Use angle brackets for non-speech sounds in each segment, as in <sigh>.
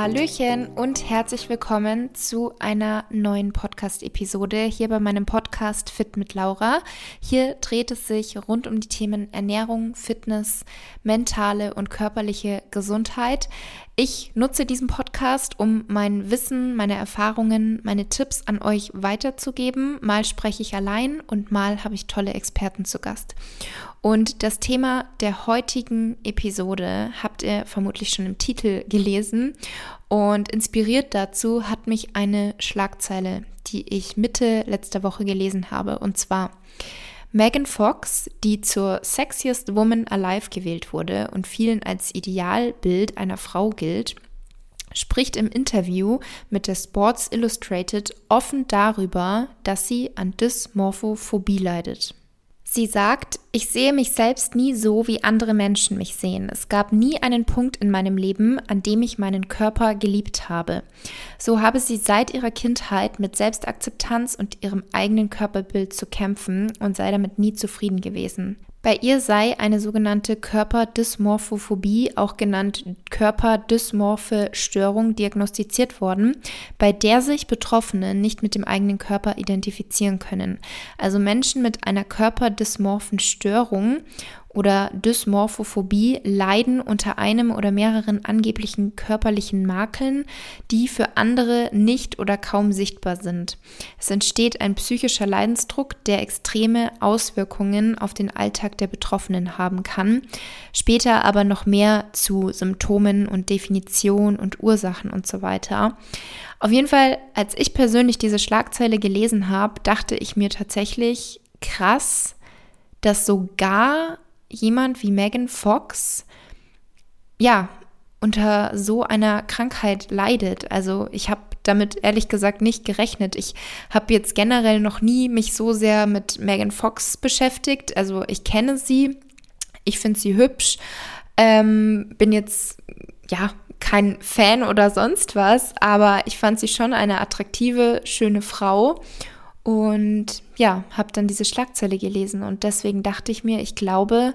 Hallöchen und herzlich willkommen zu einer neuen Podcast-Episode hier bei meinem Podcast Fit mit Laura. Hier dreht es sich rund um die Themen Ernährung, Fitness, mentale und körperliche Gesundheit. Ich nutze diesen Podcast, um mein Wissen, meine Erfahrungen, meine Tipps an euch weiterzugeben. Mal spreche ich allein und mal habe ich tolle Experten zu Gast. Und das Thema der heutigen Episode habt ihr vermutlich schon im Titel gelesen. Und inspiriert dazu hat mich eine Schlagzeile, die ich Mitte letzter Woche gelesen habe. Und zwar Megan Fox, die zur Sexiest Woman Alive gewählt wurde und vielen als Idealbild einer Frau gilt, spricht im Interview mit der Sports Illustrated offen darüber, dass sie an Dysmorphophobie leidet. Sie sagt, ich sehe mich selbst nie so, wie andere Menschen mich sehen. Es gab nie einen Punkt in meinem Leben, an dem ich meinen Körper geliebt habe. So habe sie seit ihrer Kindheit mit Selbstakzeptanz und ihrem eigenen Körperbild zu kämpfen und sei damit nie zufrieden gewesen. Bei ihr sei eine sogenannte Körperdysmorphophobie, auch genannt Körperdysmorphe Störung, diagnostiziert worden, bei der sich Betroffene nicht mit dem eigenen Körper identifizieren können. Also Menschen mit einer körperdysmorphen Störung oder Dysmorphophobie leiden unter einem oder mehreren angeblichen körperlichen Makeln, die für andere nicht oder kaum sichtbar sind. Es entsteht ein psychischer Leidensdruck, der extreme Auswirkungen auf den Alltag der Betroffenen haben kann, später aber noch mehr zu Symptomen und Definition und Ursachen und so weiter. Auf jeden Fall, als ich persönlich diese Schlagzeile gelesen habe, dachte ich mir tatsächlich krass, dass sogar jemand wie Megan Fox ja unter so einer Krankheit leidet. Also ich habe damit ehrlich gesagt nicht gerechnet. Ich habe jetzt generell noch nie mich so sehr mit Megan Fox beschäftigt. Also ich kenne sie, ich finde sie hübsch, ähm, bin jetzt ja kein Fan oder sonst was, aber ich fand sie schon eine attraktive, schöne Frau und ja, habe dann diese Schlagzeile gelesen und deswegen dachte ich mir, ich glaube,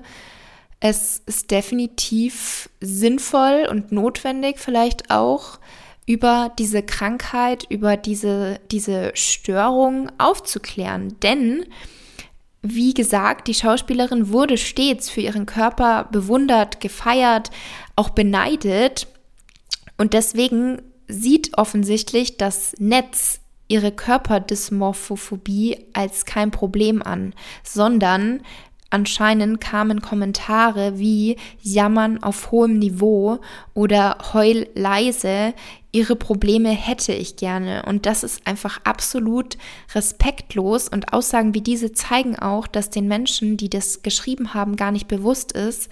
es ist definitiv sinnvoll und notwendig vielleicht auch, über diese Krankheit, über diese, diese Störung aufzuklären. Denn, wie gesagt, die Schauspielerin wurde stets für ihren Körper bewundert, gefeiert, auch beneidet. Und deswegen sieht offensichtlich das Netz ihre Körperdysmorphophobie als kein Problem an, sondern anscheinend kamen Kommentare wie Jammern auf hohem Niveau oder Heul leise, ihre Probleme hätte ich gerne. Und das ist einfach absolut respektlos. Und Aussagen wie diese zeigen auch, dass den Menschen, die das geschrieben haben, gar nicht bewusst ist,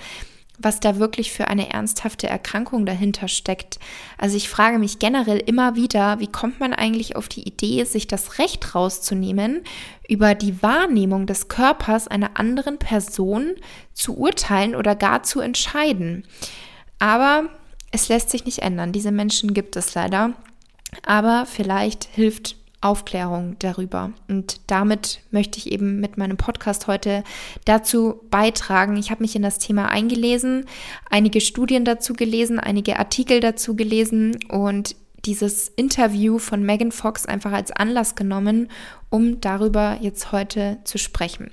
was da wirklich für eine ernsthafte Erkrankung dahinter steckt. Also ich frage mich generell immer wieder, wie kommt man eigentlich auf die Idee, sich das Recht rauszunehmen, über die Wahrnehmung des Körpers einer anderen Person zu urteilen oder gar zu entscheiden. Aber es lässt sich nicht ändern. Diese Menschen gibt es leider. Aber vielleicht hilft Aufklärung darüber. Und damit möchte ich eben mit meinem Podcast heute dazu beitragen. Ich habe mich in das Thema eingelesen, einige Studien dazu gelesen, einige Artikel dazu gelesen und dieses Interview von Megan Fox einfach als Anlass genommen, um darüber jetzt heute zu sprechen.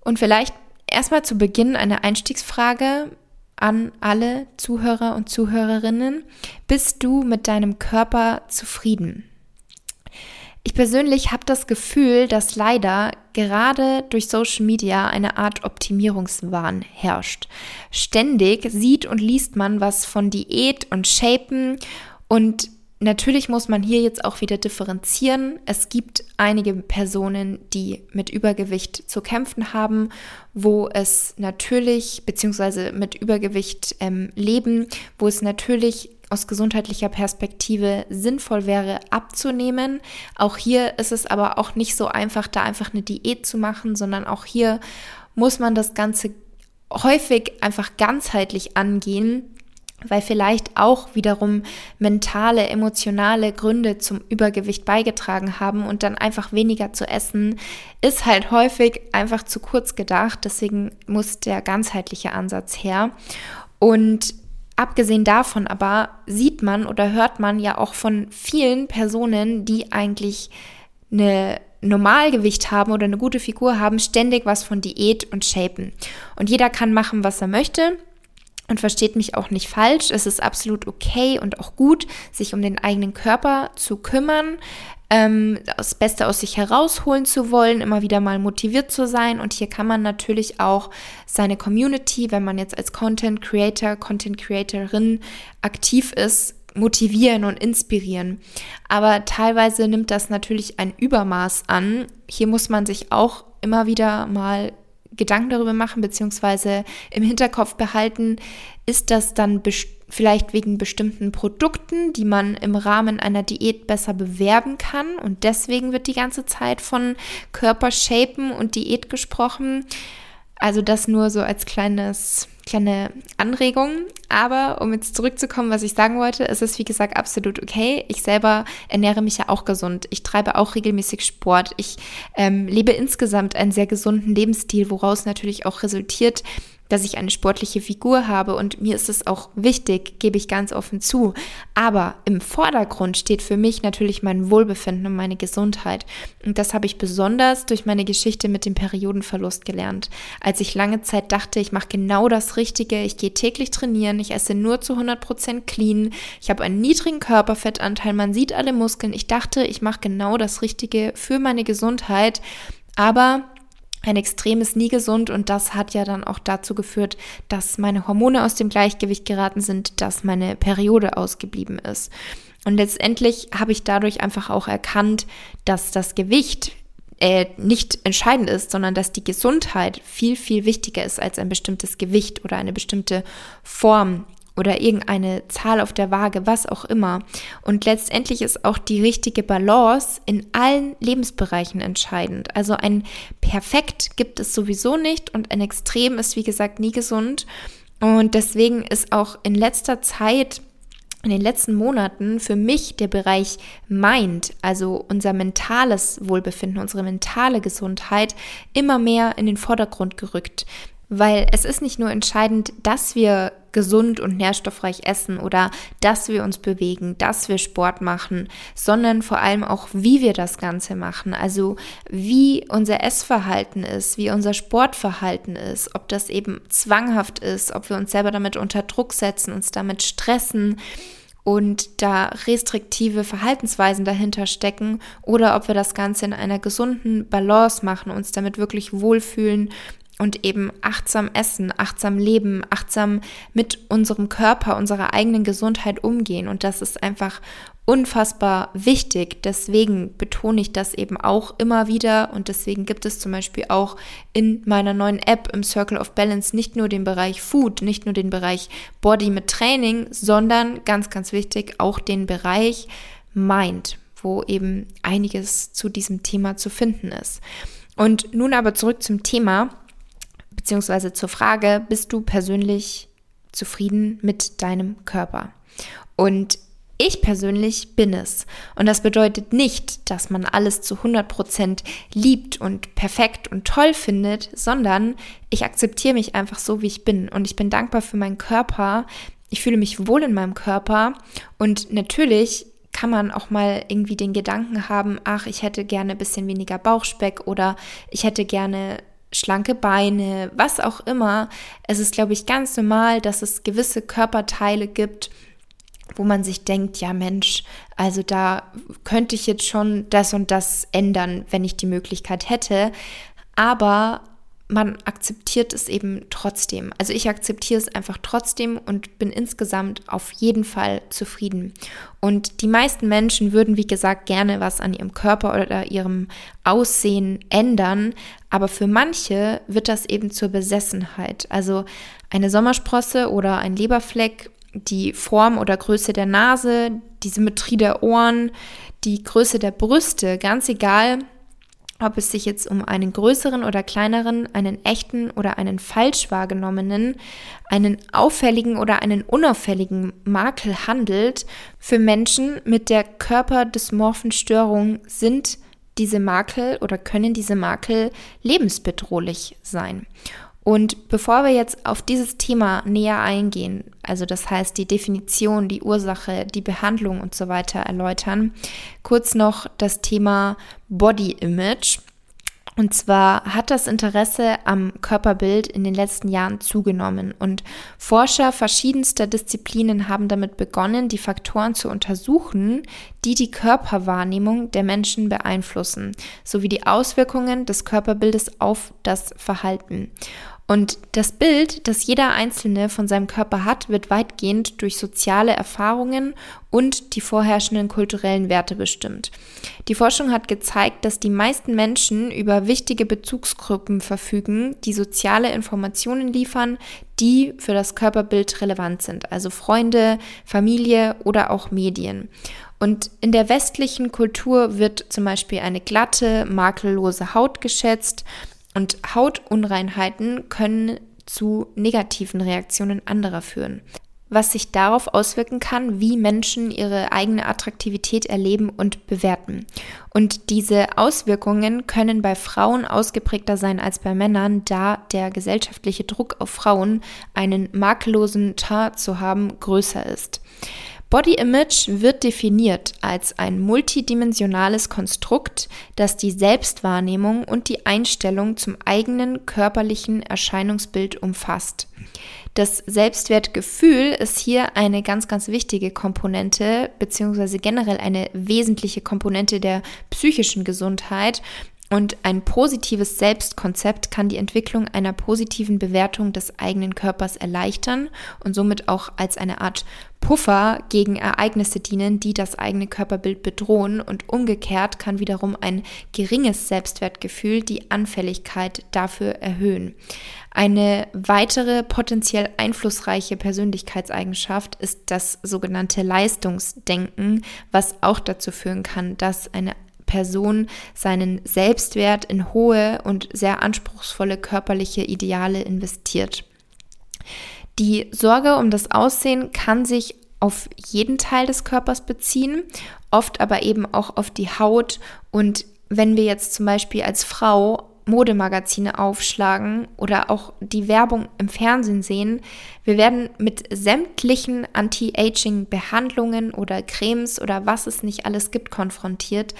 Und vielleicht erstmal zu Beginn eine Einstiegsfrage an alle Zuhörer und Zuhörerinnen. Bist du mit deinem Körper zufrieden? Ich persönlich habe das Gefühl, dass leider gerade durch Social Media eine Art Optimierungswahn herrscht. Ständig sieht und liest man was von Diät und Shapen und Natürlich muss man hier jetzt auch wieder differenzieren. Es gibt einige Personen, die mit Übergewicht zu kämpfen haben, wo es natürlich, beziehungsweise mit Übergewicht ähm, leben, wo es natürlich aus gesundheitlicher Perspektive sinnvoll wäre, abzunehmen. Auch hier ist es aber auch nicht so einfach, da einfach eine Diät zu machen, sondern auch hier muss man das Ganze häufig einfach ganzheitlich angehen weil vielleicht auch wiederum mentale, emotionale Gründe zum Übergewicht beigetragen haben und dann einfach weniger zu essen, ist halt häufig einfach zu kurz gedacht. Deswegen muss der ganzheitliche Ansatz her. Und abgesehen davon aber sieht man oder hört man ja auch von vielen Personen, die eigentlich eine Normalgewicht haben oder eine gute Figur haben, ständig was von Diät und Shapen. Und jeder kann machen, was er möchte. Und versteht mich auch nicht falsch, es ist absolut okay und auch gut, sich um den eigenen Körper zu kümmern, ähm, das Beste aus sich herausholen zu wollen, immer wieder mal motiviert zu sein. Und hier kann man natürlich auch seine Community, wenn man jetzt als Content Creator, Content Creatorin aktiv ist, motivieren und inspirieren. Aber teilweise nimmt das natürlich ein Übermaß an. Hier muss man sich auch immer wieder mal Gedanken darüber machen, beziehungsweise im Hinterkopf behalten, ist das dann vielleicht wegen bestimmten Produkten, die man im Rahmen einer Diät besser bewerben kann und deswegen wird die ganze Zeit von Körpershapen und Diät gesprochen. Also das nur so als kleines, kleine Anregung. Aber um jetzt zurückzukommen, was ich sagen wollte, ist es wie gesagt absolut okay. Ich selber ernähre mich ja auch gesund. Ich treibe auch regelmäßig Sport. Ich ähm, lebe insgesamt einen sehr gesunden Lebensstil, woraus natürlich auch resultiert, dass ich eine sportliche Figur habe und mir ist es auch wichtig, gebe ich ganz offen zu. Aber im Vordergrund steht für mich natürlich mein Wohlbefinden und meine Gesundheit. Und das habe ich besonders durch meine Geschichte mit dem Periodenverlust gelernt. Als ich lange Zeit dachte, ich mache genau das Richtige, ich gehe täglich trainieren, ich esse nur zu 100% clean, ich habe einen niedrigen Körperfettanteil, man sieht alle Muskeln. Ich dachte, ich mache genau das Richtige für meine Gesundheit. Aber ein Extrem ist nie gesund und das hat ja dann auch dazu geführt, dass meine Hormone aus dem Gleichgewicht geraten sind, dass meine Periode ausgeblieben ist. Und letztendlich habe ich dadurch einfach auch erkannt, dass das Gewicht äh, nicht entscheidend ist, sondern dass die Gesundheit viel, viel wichtiger ist als ein bestimmtes Gewicht oder eine bestimmte Form oder irgendeine Zahl auf der Waage, was auch immer. Und letztendlich ist auch die richtige Balance in allen Lebensbereichen entscheidend. Also ein Perfekt gibt es sowieso nicht und ein Extrem ist, wie gesagt, nie gesund. Und deswegen ist auch in letzter Zeit in den letzten Monaten für mich der Bereich Mind, also unser mentales Wohlbefinden, unsere mentale Gesundheit, immer mehr in den Vordergrund gerückt. Weil es ist nicht nur entscheidend, dass wir gesund und nährstoffreich essen oder dass wir uns bewegen, dass wir Sport machen, sondern vor allem auch, wie wir das Ganze machen. Also wie unser Essverhalten ist, wie unser Sportverhalten ist, ob das eben zwanghaft ist, ob wir uns selber damit unter Druck setzen, uns damit stressen und da restriktive Verhaltensweisen dahinter stecken oder ob wir das Ganze in einer gesunden Balance machen, uns damit wirklich wohlfühlen und eben achtsam essen, achtsam leben, achtsam mit unserem Körper, unserer eigenen Gesundheit umgehen. Und das ist einfach unfassbar wichtig. Deswegen betone ich das eben auch immer wieder und deswegen gibt es zum Beispiel auch in meiner neuen App im Circle of Balance nicht nur den Bereich Food, nicht nur den Bereich Body mit Training, sondern ganz, ganz wichtig auch den Bereich Mind, wo eben einiges zu diesem Thema zu finden ist. Und nun aber zurück zum Thema beziehungsweise zur Frage, bist du persönlich zufrieden mit deinem Körper? Und ich persönlich bin es. Und das bedeutet nicht, dass man alles zu 100% liebt und perfekt und toll findet, sondern ich akzeptiere mich einfach so, wie ich bin. Und ich bin dankbar für meinen Körper. Ich fühle mich wohl in meinem Körper. Und natürlich kann man auch mal irgendwie den Gedanken haben, ach, ich hätte gerne ein bisschen weniger Bauchspeck oder ich hätte gerne schlanke Beine, was auch immer. Es ist, glaube ich, ganz normal, dass es gewisse Körperteile gibt, wo man sich denkt, ja Mensch, also da könnte ich jetzt schon das und das ändern, wenn ich die Möglichkeit hätte. Aber man akzeptiert es eben trotzdem. Also ich akzeptiere es einfach trotzdem und bin insgesamt auf jeden Fall zufrieden. Und die meisten Menschen würden, wie gesagt, gerne was an ihrem Körper oder ihrem Aussehen ändern, aber für manche wird das eben zur Besessenheit. Also eine Sommersprosse oder ein Leberfleck, die Form oder Größe der Nase, die Symmetrie der Ohren, die Größe der Brüste, ganz egal, ob es sich jetzt um einen größeren oder kleineren, einen echten oder einen falsch wahrgenommenen, einen auffälligen oder einen unauffälligen Makel handelt, für Menschen mit der körperdysmorphen Störung sind diese Makel oder können diese Makel lebensbedrohlich sein. Und bevor wir jetzt auf dieses Thema näher eingehen, also das heißt die Definition, die Ursache, die Behandlung und so weiter erläutern, kurz noch das Thema Body Image. Und zwar hat das Interesse am Körperbild in den letzten Jahren zugenommen und Forscher verschiedenster Disziplinen haben damit begonnen, die Faktoren zu untersuchen, die die Körperwahrnehmung der Menschen beeinflussen, sowie die Auswirkungen des Körperbildes auf das Verhalten. Und das Bild, das jeder Einzelne von seinem Körper hat, wird weitgehend durch soziale Erfahrungen und die vorherrschenden kulturellen Werte bestimmt. Die Forschung hat gezeigt, dass die meisten Menschen über wichtige Bezugsgruppen verfügen, die soziale Informationen liefern, die für das Körperbild relevant sind, also Freunde, Familie oder auch Medien. Und in der westlichen Kultur wird zum Beispiel eine glatte, makellose Haut geschätzt und Hautunreinheiten können zu negativen Reaktionen anderer führen, was sich darauf auswirken kann, wie Menschen ihre eigene Attraktivität erleben und bewerten. Und diese Auswirkungen können bei Frauen ausgeprägter sein als bei Männern, da der gesellschaftliche Druck auf Frauen, einen makellosen Teint zu haben, größer ist. Body Image wird definiert als ein multidimensionales Konstrukt, das die Selbstwahrnehmung und die Einstellung zum eigenen körperlichen Erscheinungsbild umfasst. Das Selbstwertgefühl ist hier eine ganz, ganz wichtige Komponente, beziehungsweise generell eine wesentliche Komponente der psychischen Gesundheit und ein positives Selbstkonzept kann die Entwicklung einer positiven Bewertung des eigenen Körpers erleichtern und somit auch als eine Art Puffer gegen Ereignisse dienen, die das eigene Körperbild bedrohen. Und umgekehrt kann wiederum ein geringes Selbstwertgefühl die Anfälligkeit dafür erhöhen. Eine weitere potenziell einflussreiche Persönlichkeitseigenschaft ist das sogenannte Leistungsdenken, was auch dazu führen kann, dass eine Person seinen Selbstwert in hohe und sehr anspruchsvolle körperliche Ideale investiert. Die Sorge um das Aussehen kann sich auf jeden Teil des Körpers beziehen, oft aber eben auch auf die Haut. Und wenn wir jetzt zum Beispiel als Frau Modemagazine aufschlagen oder auch die Werbung im Fernsehen sehen, wir werden mit sämtlichen Anti-Aging-Behandlungen oder Cremes oder was es nicht alles gibt konfrontiert,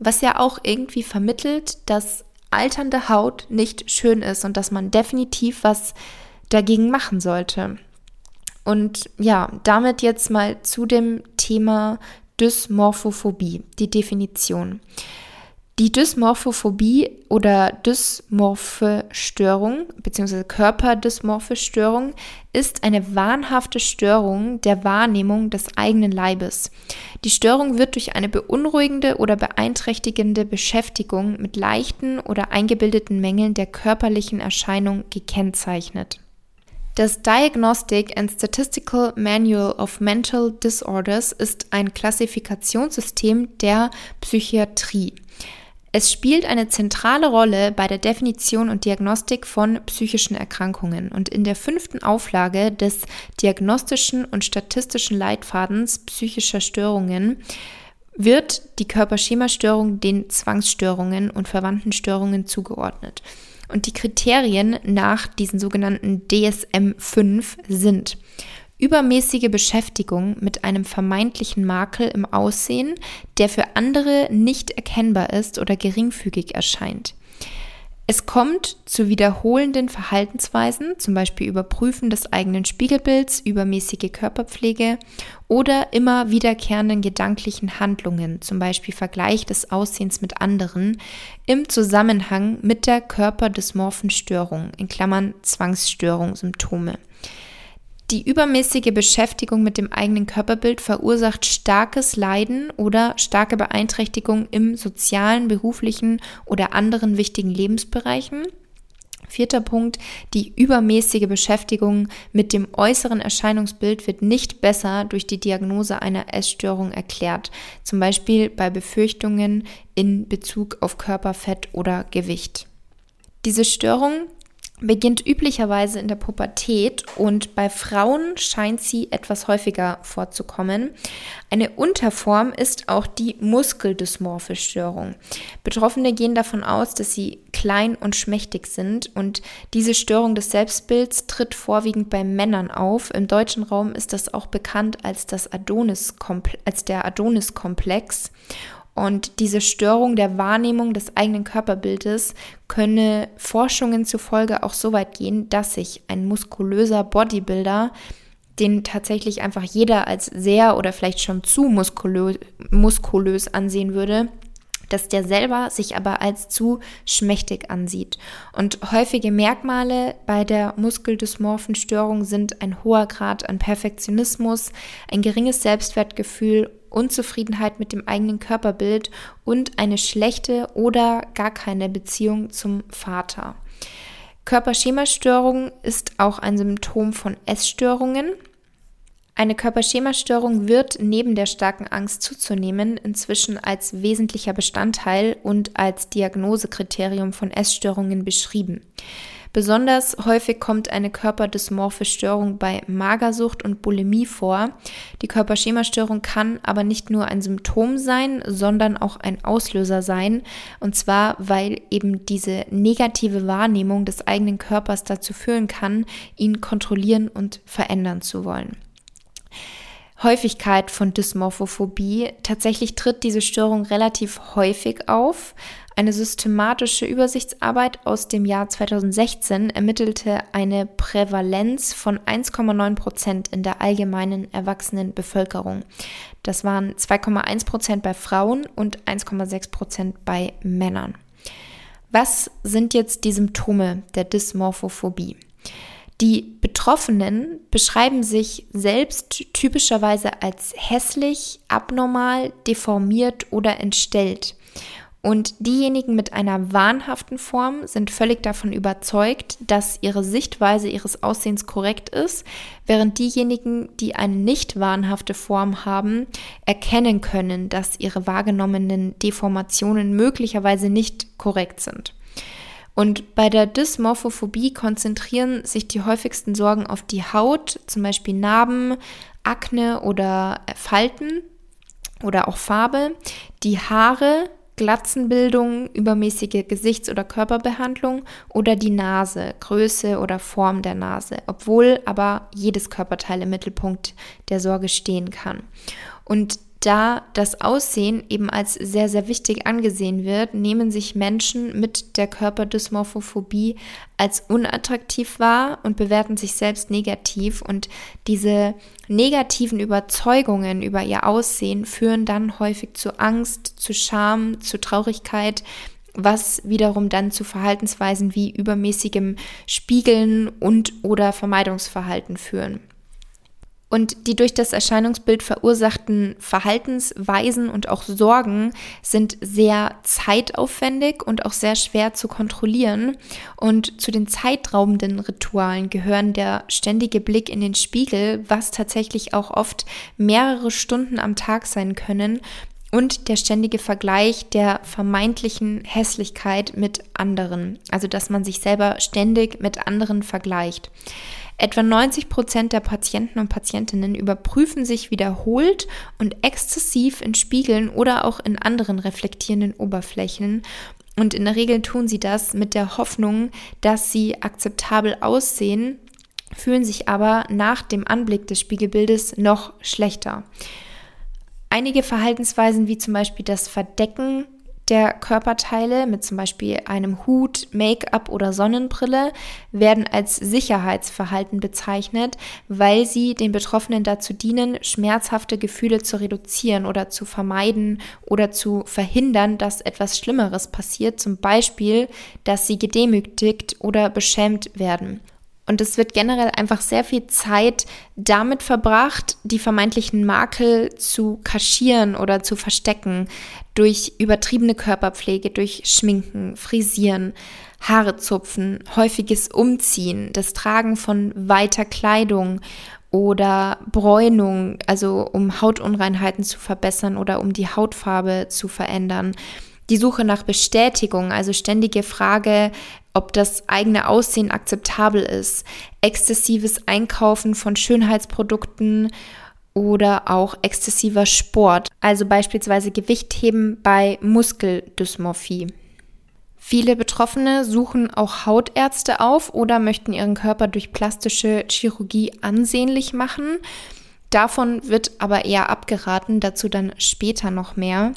was ja auch irgendwie vermittelt, dass alternde Haut nicht schön ist und dass man definitiv was dagegen machen sollte. Und ja, damit jetzt mal zu dem Thema Dysmorphophobie, die Definition. Die Dysmorphophobie oder dysmorphe Störung bzw. Körperdysmorphe Störung ist eine wahnhafte Störung der Wahrnehmung des eigenen Leibes. Die Störung wird durch eine beunruhigende oder beeinträchtigende Beschäftigung mit leichten oder eingebildeten Mängeln der körperlichen Erscheinung gekennzeichnet. Das Diagnostic and Statistical Manual of Mental Disorders ist ein Klassifikationssystem der Psychiatrie. Es spielt eine zentrale Rolle bei der Definition und Diagnostik von psychischen Erkrankungen und in der fünften Auflage des Diagnostischen und Statistischen Leitfadens psychischer Störungen wird die Körperschemastörung den Zwangsstörungen und verwandten Störungen zugeordnet. Und die Kriterien nach diesen sogenannten DSM-5 sind übermäßige Beschäftigung mit einem vermeintlichen Makel im Aussehen, der für andere nicht erkennbar ist oder geringfügig erscheint. Es kommt zu wiederholenden Verhaltensweisen, zum Beispiel Überprüfen des eigenen Spiegelbilds, übermäßige Körperpflege oder immer wiederkehrenden gedanklichen Handlungen, zum Beispiel Vergleich des Aussehens mit anderen, im Zusammenhang mit der körperdysmorphen Störung, in Klammern Zwangsstörung, Symptome. Die übermäßige Beschäftigung mit dem eigenen Körperbild verursacht starkes Leiden oder starke Beeinträchtigung im sozialen, beruflichen oder anderen wichtigen Lebensbereichen. Vierter Punkt, die übermäßige Beschäftigung mit dem äußeren Erscheinungsbild wird nicht besser durch die Diagnose einer Essstörung erklärt, zum Beispiel bei Befürchtungen in Bezug auf Körperfett oder Gewicht. Diese Störung beginnt üblicherweise in der Pubertät und bei Frauen scheint sie etwas häufiger vorzukommen. Eine Unterform ist auch die muskeldysmorphe Störung. Betroffene gehen davon aus, dass sie klein und schmächtig sind und diese Störung des Selbstbilds tritt vorwiegend bei Männern auf. Im deutschen Raum ist das auch bekannt als, das Adonis als der Adonis-Komplex und diese Störung der Wahrnehmung des eigenen Körperbildes könne Forschungen zufolge auch so weit gehen, dass sich ein muskulöser Bodybuilder, den tatsächlich einfach jeder als sehr oder vielleicht schon zu muskulö muskulös ansehen würde, dass der selber sich aber als zu schmächtig ansieht. Und häufige Merkmale bei der muskeldysmorphen Störung sind ein hoher Grad an Perfektionismus, ein geringes Selbstwertgefühl Unzufriedenheit mit dem eigenen Körperbild und eine schlechte oder gar keine Beziehung zum Vater. Körperschemastörung ist auch ein Symptom von Essstörungen. Eine Körperschemastörung wird neben der starken Angst zuzunehmen inzwischen als wesentlicher Bestandteil und als Diagnosekriterium von Essstörungen beschrieben. Besonders häufig kommt eine körperdysmorphe Störung bei Magersucht und Bulimie vor. Die Körperschemastörung kann aber nicht nur ein Symptom sein, sondern auch ein Auslöser sein. Und zwar, weil eben diese negative Wahrnehmung des eigenen Körpers dazu führen kann, ihn kontrollieren und verändern zu wollen. Häufigkeit von Dysmorphophobie. Tatsächlich tritt diese Störung relativ häufig auf. Eine systematische Übersichtsarbeit aus dem Jahr 2016 ermittelte eine Prävalenz von 1,9 Prozent in der allgemeinen erwachsenen Bevölkerung. Das waren 2,1 Prozent bei Frauen und 1,6 Prozent bei Männern. Was sind jetzt die Symptome der Dysmorphophobie? Die Betroffenen beschreiben sich selbst typischerweise als hässlich, abnormal, deformiert oder entstellt. Und diejenigen mit einer wahnhaften Form sind völlig davon überzeugt, dass ihre Sichtweise ihres Aussehens korrekt ist, während diejenigen, die eine nicht wahnhafte Form haben, erkennen können, dass ihre wahrgenommenen Deformationen möglicherweise nicht korrekt sind. Und bei der Dysmorphophobie konzentrieren sich die häufigsten Sorgen auf die Haut, zum Beispiel Narben, Akne oder Falten oder auch Farbe, die Haare, Glatzenbildung, übermäßige Gesichts- oder Körperbehandlung oder die Nase, Größe oder Form der Nase, obwohl aber jedes Körperteil im Mittelpunkt der Sorge stehen kann. Und da das Aussehen eben als sehr, sehr wichtig angesehen wird, nehmen sich Menschen mit der Körperdysmorphophobie als unattraktiv wahr und bewerten sich selbst negativ. Und diese negativen Überzeugungen über ihr Aussehen führen dann häufig zu Angst, zu Scham, zu Traurigkeit, was wiederum dann zu Verhaltensweisen wie übermäßigem Spiegeln und oder Vermeidungsverhalten führen. Und die durch das Erscheinungsbild verursachten Verhaltensweisen und auch Sorgen sind sehr zeitaufwendig und auch sehr schwer zu kontrollieren. Und zu den zeitraubenden Ritualen gehören der ständige Blick in den Spiegel, was tatsächlich auch oft mehrere Stunden am Tag sein können, und der ständige Vergleich der vermeintlichen Hässlichkeit mit anderen. Also dass man sich selber ständig mit anderen vergleicht. Etwa 90 Prozent der Patienten und Patientinnen überprüfen sich wiederholt und exzessiv in Spiegeln oder auch in anderen reflektierenden Oberflächen. Und in der Regel tun sie das mit der Hoffnung, dass sie akzeptabel aussehen, fühlen sich aber nach dem Anblick des Spiegelbildes noch schlechter. Einige Verhaltensweisen wie zum Beispiel das Verdecken der Körperteile mit zum Beispiel einem Hut, Make-up oder Sonnenbrille werden als Sicherheitsverhalten bezeichnet, weil sie den Betroffenen dazu dienen, schmerzhafte Gefühle zu reduzieren oder zu vermeiden oder zu verhindern, dass etwas Schlimmeres passiert, zum Beispiel, dass sie gedemütigt oder beschämt werden. Und es wird generell einfach sehr viel Zeit damit verbracht, die vermeintlichen Makel zu kaschieren oder zu verstecken durch übertriebene Körperpflege, durch Schminken, Frisieren, Haare zupfen, häufiges Umziehen, das Tragen von weiter Kleidung oder Bräunung, also um Hautunreinheiten zu verbessern oder um die Hautfarbe zu verändern Die Suche nach Bestätigung, also ständige Frage, ob das eigene Aussehen akzeptabel ist, exzessives Einkaufen von Schönheitsprodukten oder auch exzessiver Sport, also beispielsweise Gewichtheben bei Muskeldysmorphie. Viele Betroffene suchen auch Hautärzte auf oder möchten ihren Körper durch plastische Chirurgie ansehnlich machen. Davon wird aber eher abgeraten, dazu dann später noch mehr.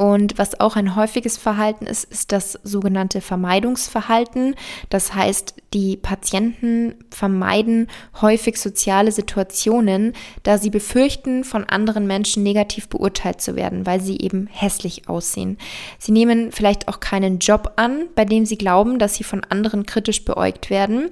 Und was auch ein häufiges Verhalten ist, ist das sogenannte Vermeidungsverhalten. Das heißt, die Patienten vermeiden häufig soziale Situationen, da sie befürchten, von anderen Menschen negativ beurteilt zu werden, weil sie eben hässlich aussehen. Sie nehmen vielleicht auch keinen Job an, bei dem sie glauben, dass sie von anderen kritisch beäugt werden.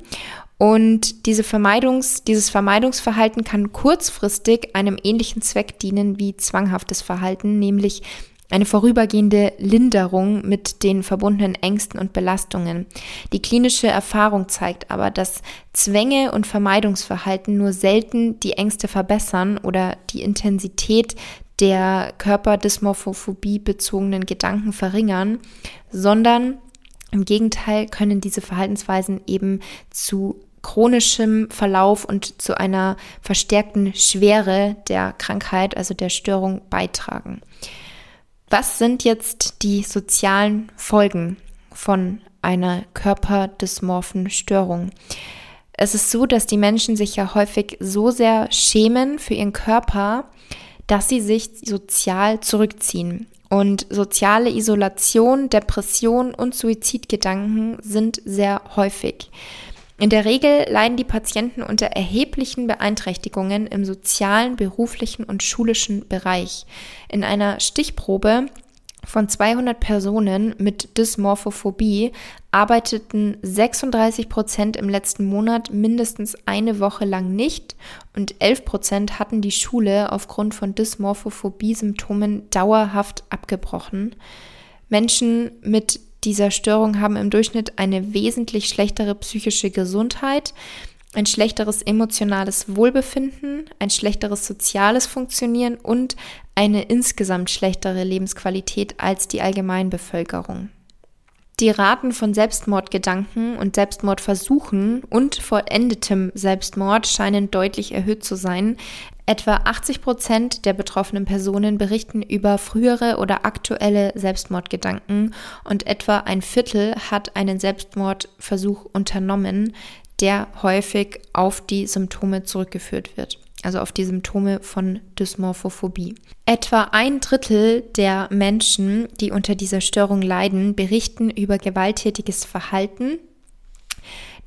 Und diese Vermeidungs, dieses Vermeidungsverhalten kann kurzfristig einem ähnlichen Zweck dienen wie zwanghaftes Verhalten, nämlich eine vorübergehende Linderung mit den verbundenen Ängsten und Belastungen. Die klinische Erfahrung zeigt aber, dass Zwänge und Vermeidungsverhalten nur selten die Ängste verbessern oder die Intensität der Körperdysmorphophobie bezogenen Gedanken verringern, sondern im Gegenteil können diese Verhaltensweisen eben zu chronischem Verlauf und zu einer verstärkten Schwere der Krankheit, also der Störung beitragen. Was sind jetzt die sozialen Folgen von einer körperdysmorphen Störung? Es ist so, dass die Menschen sich ja häufig so sehr schämen für ihren Körper, dass sie sich sozial zurückziehen. Und soziale Isolation, Depression und Suizidgedanken sind sehr häufig. In der Regel leiden die Patienten unter erheblichen Beeinträchtigungen im sozialen, beruflichen und schulischen Bereich. In einer Stichprobe von 200 Personen mit Dysmorphophobie arbeiteten 36 Prozent im letzten Monat mindestens eine Woche lang nicht und 11 Prozent hatten die Schule aufgrund von Dysmorphophobie-Symptomen dauerhaft abgebrochen. Menschen mit dieser Störung haben im Durchschnitt eine wesentlich schlechtere psychische Gesundheit, ein schlechteres emotionales Wohlbefinden, ein schlechteres soziales Funktionieren und eine insgesamt schlechtere Lebensqualität als die Allgemeinbevölkerung. Die Raten von Selbstmordgedanken und Selbstmordversuchen und vollendetem Selbstmord scheinen deutlich erhöht zu sein. Etwa 80 Prozent der betroffenen Personen berichten über frühere oder aktuelle Selbstmordgedanken und etwa ein Viertel hat einen Selbstmordversuch unternommen, der häufig auf die Symptome zurückgeführt wird also auf die Symptome von Dysmorphophobie. Etwa ein Drittel der Menschen, die unter dieser Störung leiden, berichten über gewalttätiges Verhalten,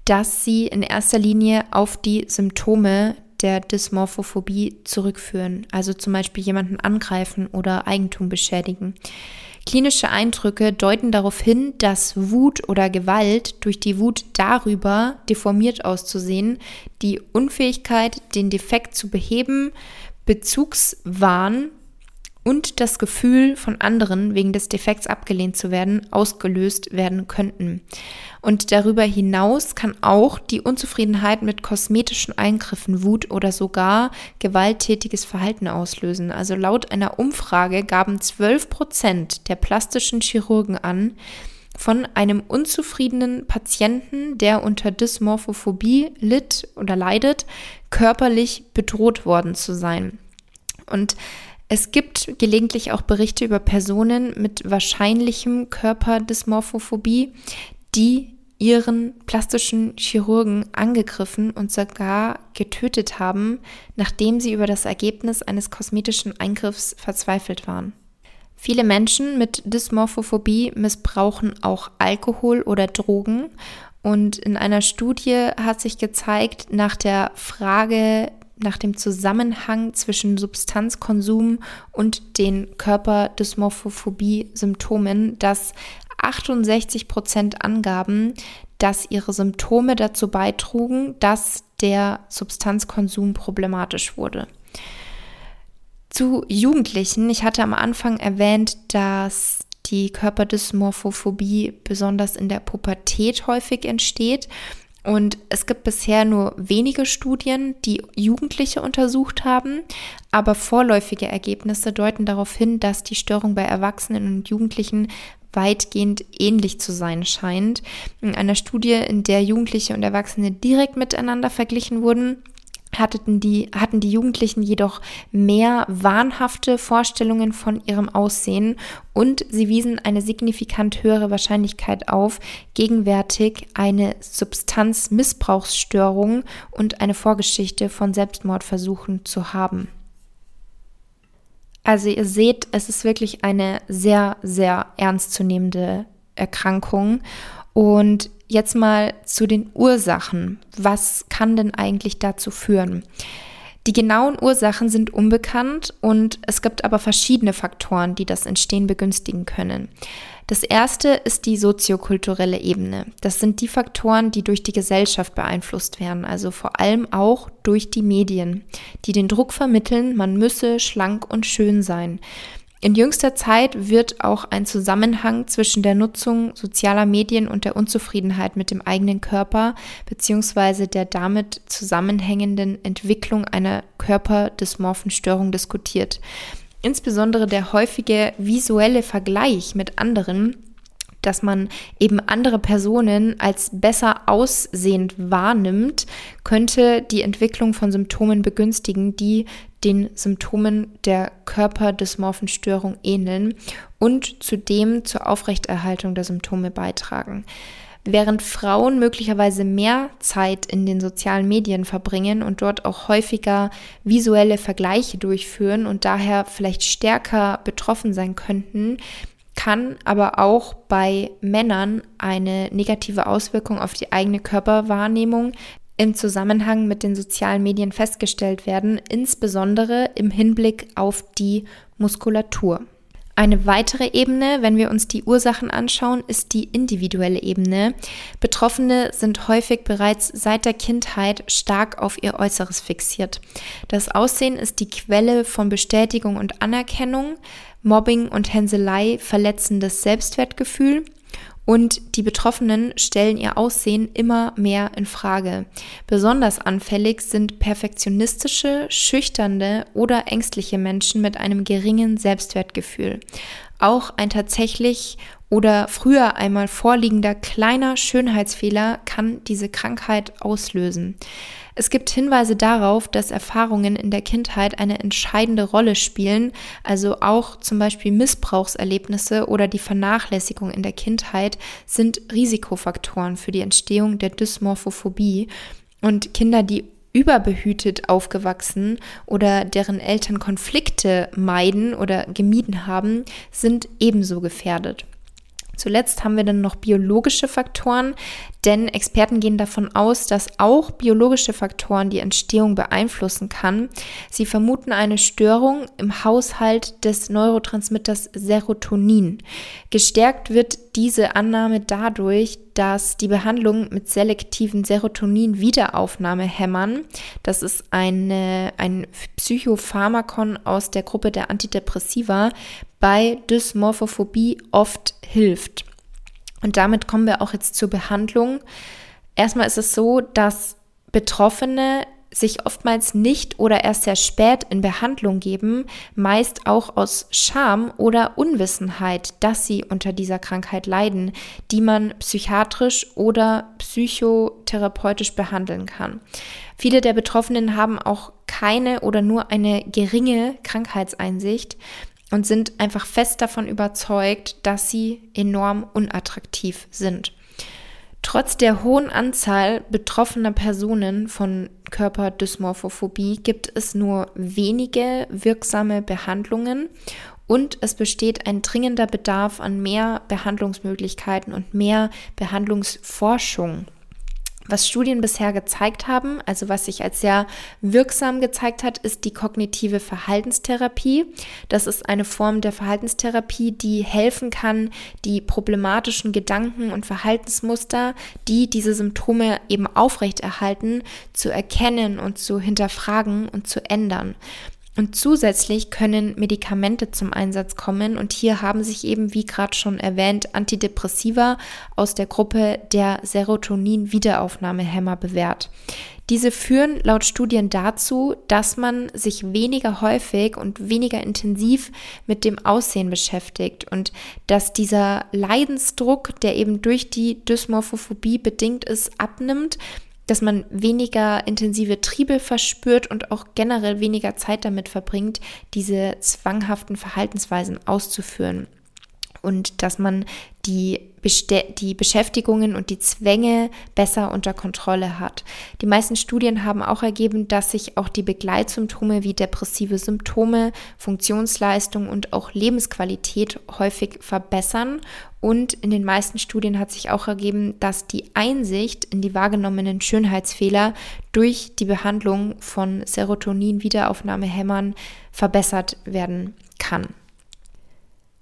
das sie in erster Linie auf die Symptome der Dysmorphophobie zurückführen, also zum Beispiel jemanden angreifen oder Eigentum beschädigen. Klinische Eindrücke deuten darauf hin, dass Wut oder Gewalt durch die Wut darüber deformiert auszusehen, die Unfähigkeit, den Defekt zu beheben, Bezugswahn und das Gefühl von anderen wegen des Defekts abgelehnt zu werden ausgelöst werden könnten. Und darüber hinaus kann auch die Unzufriedenheit mit kosmetischen Eingriffen Wut oder sogar gewalttätiges Verhalten auslösen. Also laut einer Umfrage gaben 12 Prozent der plastischen Chirurgen an, von einem unzufriedenen Patienten, der unter Dysmorphophobie litt oder leidet, körperlich bedroht worden zu sein. Und es gibt gelegentlich auch Berichte über Personen mit wahrscheinlichem Körperdysmorphophobie, die ihren plastischen Chirurgen angegriffen und sogar getötet haben, nachdem sie über das Ergebnis eines kosmetischen Eingriffs verzweifelt waren. Viele Menschen mit Dysmorphophobie missbrauchen auch Alkohol oder Drogen und in einer Studie hat sich gezeigt, nach der Frage nach dem Zusammenhang zwischen Substanzkonsum und den Körperdysmorphophobie-Symptomen, dass 68 Prozent angaben, dass ihre Symptome dazu beitrugen, dass der Substanzkonsum problematisch wurde. Zu Jugendlichen, ich hatte am Anfang erwähnt, dass die Körperdysmorphophobie besonders in der Pubertät häufig entsteht. Und es gibt bisher nur wenige Studien, die Jugendliche untersucht haben, aber vorläufige Ergebnisse deuten darauf hin, dass die Störung bei Erwachsenen und Jugendlichen weitgehend ähnlich zu sein scheint. In einer Studie, in der Jugendliche und Erwachsene direkt miteinander verglichen wurden, hatten die, hatten die Jugendlichen jedoch mehr wahnhafte Vorstellungen von ihrem Aussehen und sie wiesen eine signifikant höhere Wahrscheinlichkeit auf, gegenwärtig eine Substanzmissbrauchsstörung und eine Vorgeschichte von Selbstmordversuchen zu haben. Also ihr seht, es ist wirklich eine sehr, sehr ernstzunehmende Erkrankung und Jetzt mal zu den Ursachen. Was kann denn eigentlich dazu führen? Die genauen Ursachen sind unbekannt und es gibt aber verschiedene Faktoren, die das Entstehen begünstigen können. Das erste ist die soziokulturelle Ebene. Das sind die Faktoren, die durch die Gesellschaft beeinflusst werden, also vor allem auch durch die Medien, die den Druck vermitteln, man müsse schlank und schön sein. In jüngster Zeit wird auch ein Zusammenhang zwischen der Nutzung sozialer Medien und der Unzufriedenheit mit dem eigenen Körper bzw. der damit zusammenhängenden Entwicklung einer Körperdysmorphenstörung diskutiert. Insbesondere der häufige visuelle Vergleich mit anderen dass man eben andere Personen als besser aussehend wahrnimmt, könnte die Entwicklung von Symptomen begünstigen, die den Symptomen der Körperdysmorphenstörung ähneln und zudem zur Aufrechterhaltung der Symptome beitragen. Während Frauen möglicherweise mehr Zeit in den sozialen Medien verbringen und dort auch häufiger visuelle Vergleiche durchführen und daher vielleicht stärker betroffen sein könnten, kann aber auch bei Männern eine negative Auswirkung auf die eigene Körperwahrnehmung im Zusammenhang mit den sozialen Medien festgestellt werden, insbesondere im Hinblick auf die Muskulatur. Eine weitere Ebene, wenn wir uns die Ursachen anschauen, ist die individuelle Ebene. Betroffene sind häufig bereits seit der Kindheit stark auf ihr Äußeres fixiert. Das Aussehen ist die Quelle von Bestätigung und Anerkennung. Mobbing und Hänselei verletzen das Selbstwertgefühl und die Betroffenen stellen ihr Aussehen immer mehr in Frage. Besonders anfällig sind perfektionistische, schüchternde oder ängstliche Menschen mit einem geringen Selbstwertgefühl. Auch ein tatsächlich oder früher einmal vorliegender kleiner Schönheitsfehler kann diese Krankheit auslösen. Es gibt Hinweise darauf, dass Erfahrungen in der Kindheit eine entscheidende Rolle spielen, also auch zum Beispiel Missbrauchserlebnisse oder die Vernachlässigung in der Kindheit sind Risikofaktoren für die Entstehung der Dysmorphophobie. Und Kinder, die überbehütet aufgewachsen oder deren Eltern Konflikte meiden oder gemieden haben, sind ebenso gefährdet. Zuletzt haben wir dann noch biologische Faktoren, denn Experten gehen davon aus, dass auch biologische Faktoren die Entstehung beeinflussen kann. Sie vermuten eine Störung im Haushalt des Neurotransmitters Serotonin. Gestärkt wird diese Annahme dadurch, dass die Behandlung mit selektiven Serotonin-Wiederaufnahmehämmern, das ist eine, ein Psychopharmakon aus der Gruppe der Antidepressiva, bei Dysmorphophobie oft hilft. Und damit kommen wir auch jetzt zur Behandlung. Erstmal ist es so, dass Betroffene sich oftmals nicht oder erst sehr spät in Behandlung geben, meist auch aus Scham oder Unwissenheit, dass sie unter dieser Krankheit leiden, die man psychiatrisch oder psychotherapeutisch behandeln kann. Viele der Betroffenen haben auch keine oder nur eine geringe Krankheitseinsicht und sind einfach fest davon überzeugt, dass sie enorm unattraktiv sind. Trotz der hohen Anzahl betroffener Personen von Körperdysmorphophobie gibt es nur wenige wirksame Behandlungen und es besteht ein dringender Bedarf an mehr Behandlungsmöglichkeiten und mehr Behandlungsforschung. Was Studien bisher gezeigt haben, also was sich als sehr wirksam gezeigt hat, ist die kognitive Verhaltenstherapie. Das ist eine Form der Verhaltenstherapie, die helfen kann, die problematischen Gedanken und Verhaltensmuster, die diese Symptome eben aufrechterhalten, zu erkennen und zu hinterfragen und zu ändern. Und zusätzlich können Medikamente zum Einsatz kommen und hier haben sich eben, wie gerade schon erwähnt, Antidepressiva aus der Gruppe der Serotonin-Wiederaufnahmehämmer bewährt. Diese führen laut Studien dazu, dass man sich weniger häufig und weniger intensiv mit dem Aussehen beschäftigt und dass dieser Leidensdruck, der eben durch die Dysmorphophobie bedingt ist, abnimmt dass man weniger intensive Triebe verspürt und auch generell weniger Zeit damit verbringt, diese zwanghaften Verhaltensweisen auszuführen. Und dass man die, die Beschäftigungen und die Zwänge besser unter Kontrolle hat. Die meisten Studien haben auch ergeben, dass sich auch die Begleitsymptome wie depressive Symptome, Funktionsleistung und auch Lebensqualität häufig verbessern und in den meisten Studien hat sich auch ergeben, dass die Einsicht in die wahrgenommenen Schönheitsfehler durch die Behandlung von Serotonin-Wiederaufnahmehämmern verbessert werden kann.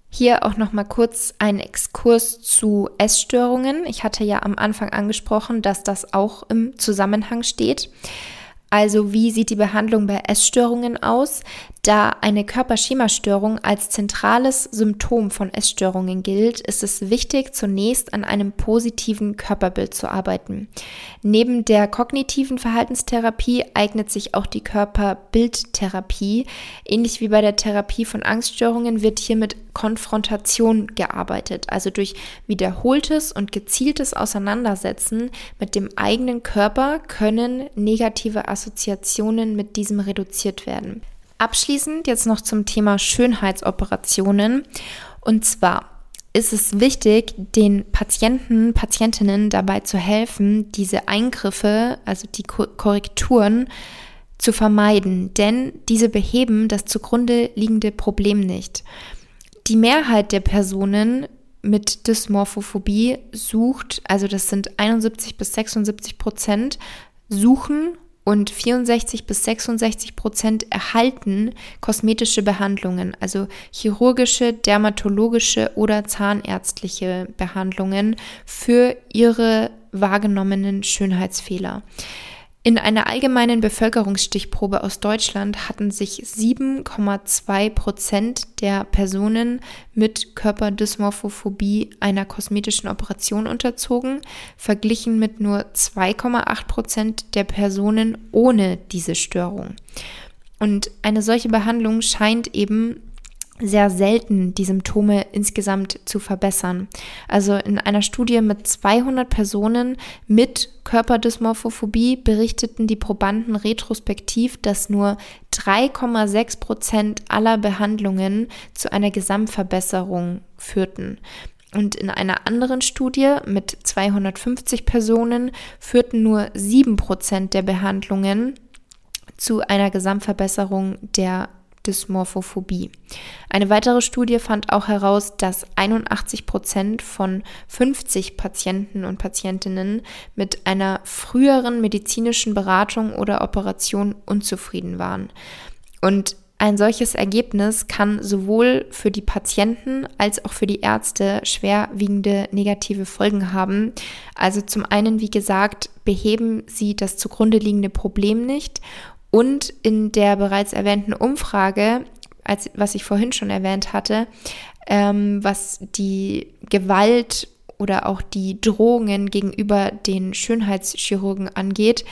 Hier auch noch mal kurz ein Exkurs zu Essstörungen. Ich hatte ja am Anfang angesprochen, dass das auch im Zusammenhang steht. Also wie sieht die Behandlung bei Essstörungen aus? Da eine Körperschemastörung als zentrales Symptom von Essstörungen gilt, ist es wichtig, zunächst an einem positiven Körperbild zu arbeiten. Neben der kognitiven Verhaltenstherapie eignet sich auch die Körperbildtherapie. Ähnlich wie bei der Therapie von Angststörungen wird hier mit Konfrontation gearbeitet, also durch wiederholtes und gezieltes Auseinandersetzen mit dem eigenen Körper können negative Assoziationen mit diesem reduziert werden. Abschließend jetzt noch zum Thema Schönheitsoperationen. Und zwar ist es wichtig, den Patienten, Patientinnen dabei zu helfen, diese Eingriffe, also die Korrekturen, zu vermeiden, denn diese beheben das zugrunde liegende Problem nicht. Die Mehrheit der Personen mit Dysmorphophobie sucht, also das sind 71 bis 76 Prozent, suchen und 64 bis 66 Prozent erhalten kosmetische Behandlungen, also chirurgische, dermatologische oder zahnärztliche Behandlungen für ihre wahrgenommenen Schönheitsfehler. In einer allgemeinen Bevölkerungsstichprobe aus Deutschland hatten sich 7,2 Prozent der Personen mit Körperdysmorphophobie einer kosmetischen Operation unterzogen, verglichen mit nur 2,8 Prozent der Personen ohne diese Störung. Und eine solche Behandlung scheint eben sehr selten die Symptome insgesamt zu verbessern. Also in einer Studie mit 200 Personen mit Körperdysmorphophobie berichteten die Probanden retrospektiv, dass nur 3,6 Prozent aller Behandlungen zu einer Gesamtverbesserung führten. Und in einer anderen Studie mit 250 Personen führten nur 7 Prozent der Behandlungen zu einer Gesamtverbesserung der Dysmorphophobie. Eine weitere Studie fand auch heraus, dass 81 Prozent von 50 Patienten und Patientinnen mit einer früheren medizinischen Beratung oder Operation unzufrieden waren. Und ein solches Ergebnis kann sowohl für die Patienten als auch für die Ärzte schwerwiegende negative Folgen haben. Also zum einen, wie gesagt, beheben sie das zugrunde liegende Problem nicht und in der bereits erwähnten Umfrage, als, was ich vorhin schon erwähnt hatte, ähm, was die Gewalt oder auch die Drohungen gegenüber den Schönheitschirurgen angeht,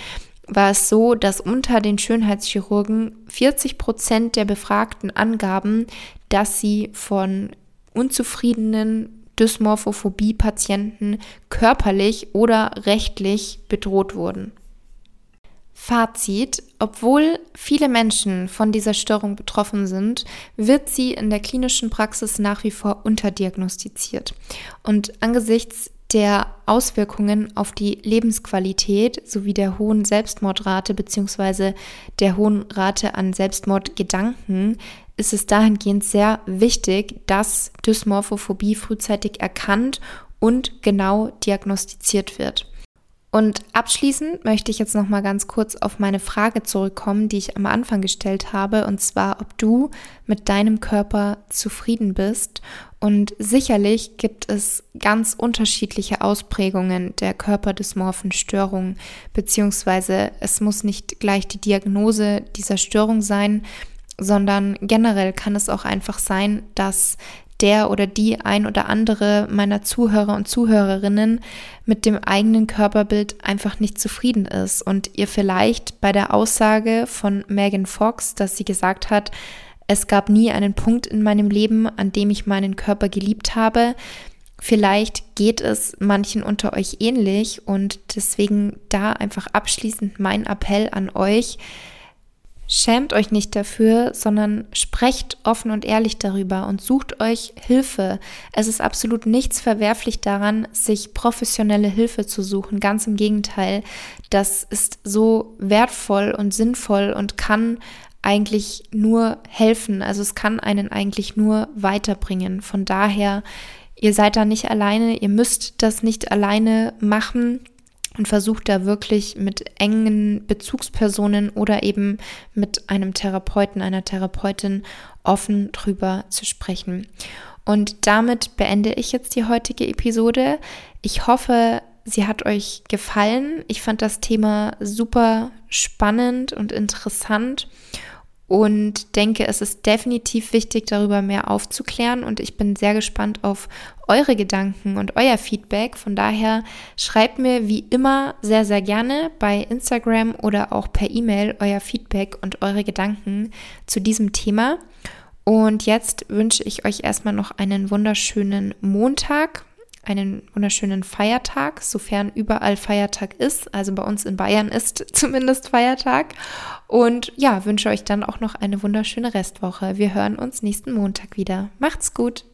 war es so, dass unter den Schönheitschirurgen 40 Prozent der Befragten angaben, dass sie von unzufriedenen Dysmorphophobie-Patienten körperlich oder rechtlich bedroht wurden. Fazit, obwohl viele Menschen von dieser Störung betroffen sind, wird sie in der klinischen Praxis nach wie vor unterdiagnostiziert. Und angesichts der Auswirkungen auf die Lebensqualität sowie der hohen Selbstmordrate bzw. der hohen Rate an Selbstmordgedanken ist es dahingehend sehr wichtig, dass Dysmorphophobie frühzeitig erkannt und genau diagnostiziert wird. Und abschließend möchte ich jetzt noch mal ganz kurz auf meine Frage zurückkommen, die ich am Anfang gestellt habe, und zwar, ob du mit deinem Körper zufrieden bist. Und sicherlich gibt es ganz unterschiedliche Ausprägungen der körperdysmorphen Störung, beziehungsweise es muss nicht gleich die Diagnose dieser Störung sein, sondern generell kann es auch einfach sein, dass der oder die ein oder andere meiner Zuhörer und Zuhörerinnen mit dem eigenen Körperbild einfach nicht zufrieden ist und ihr vielleicht bei der Aussage von Megan Fox, dass sie gesagt hat, es gab nie einen Punkt in meinem Leben, an dem ich meinen Körper geliebt habe, Vielleicht geht es manchen unter euch ähnlich und deswegen da einfach abschließend mein Appell an euch. Schämt euch nicht dafür, sondern sprecht offen und ehrlich darüber und sucht euch Hilfe. Es ist absolut nichts verwerflich daran, sich professionelle Hilfe zu suchen. Ganz im Gegenteil, das ist so wertvoll und sinnvoll und kann eigentlich nur helfen. Also es kann einen eigentlich nur weiterbringen. Von daher Ihr seid da nicht alleine, ihr müsst das nicht alleine machen und versucht da wirklich mit engen Bezugspersonen oder eben mit einem Therapeuten, einer Therapeutin offen drüber zu sprechen. Und damit beende ich jetzt die heutige Episode. Ich hoffe, sie hat euch gefallen. Ich fand das Thema super spannend und interessant und denke, es ist definitiv wichtig, darüber mehr aufzuklären und ich bin sehr gespannt auf eure Gedanken und euer Feedback. Von daher schreibt mir wie immer sehr, sehr gerne bei Instagram oder auch per E-Mail euer Feedback und eure Gedanken zu diesem Thema. Und jetzt wünsche ich euch erstmal noch einen wunderschönen Montag einen wunderschönen Feiertag, sofern überall Feiertag ist. Also bei uns in Bayern ist <laughs> zumindest Feiertag. Und ja, wünsche euch dann auch noch eine wunderschöne Restwoche. Wir hören uns nächsten Montag wieder. Macht's gut!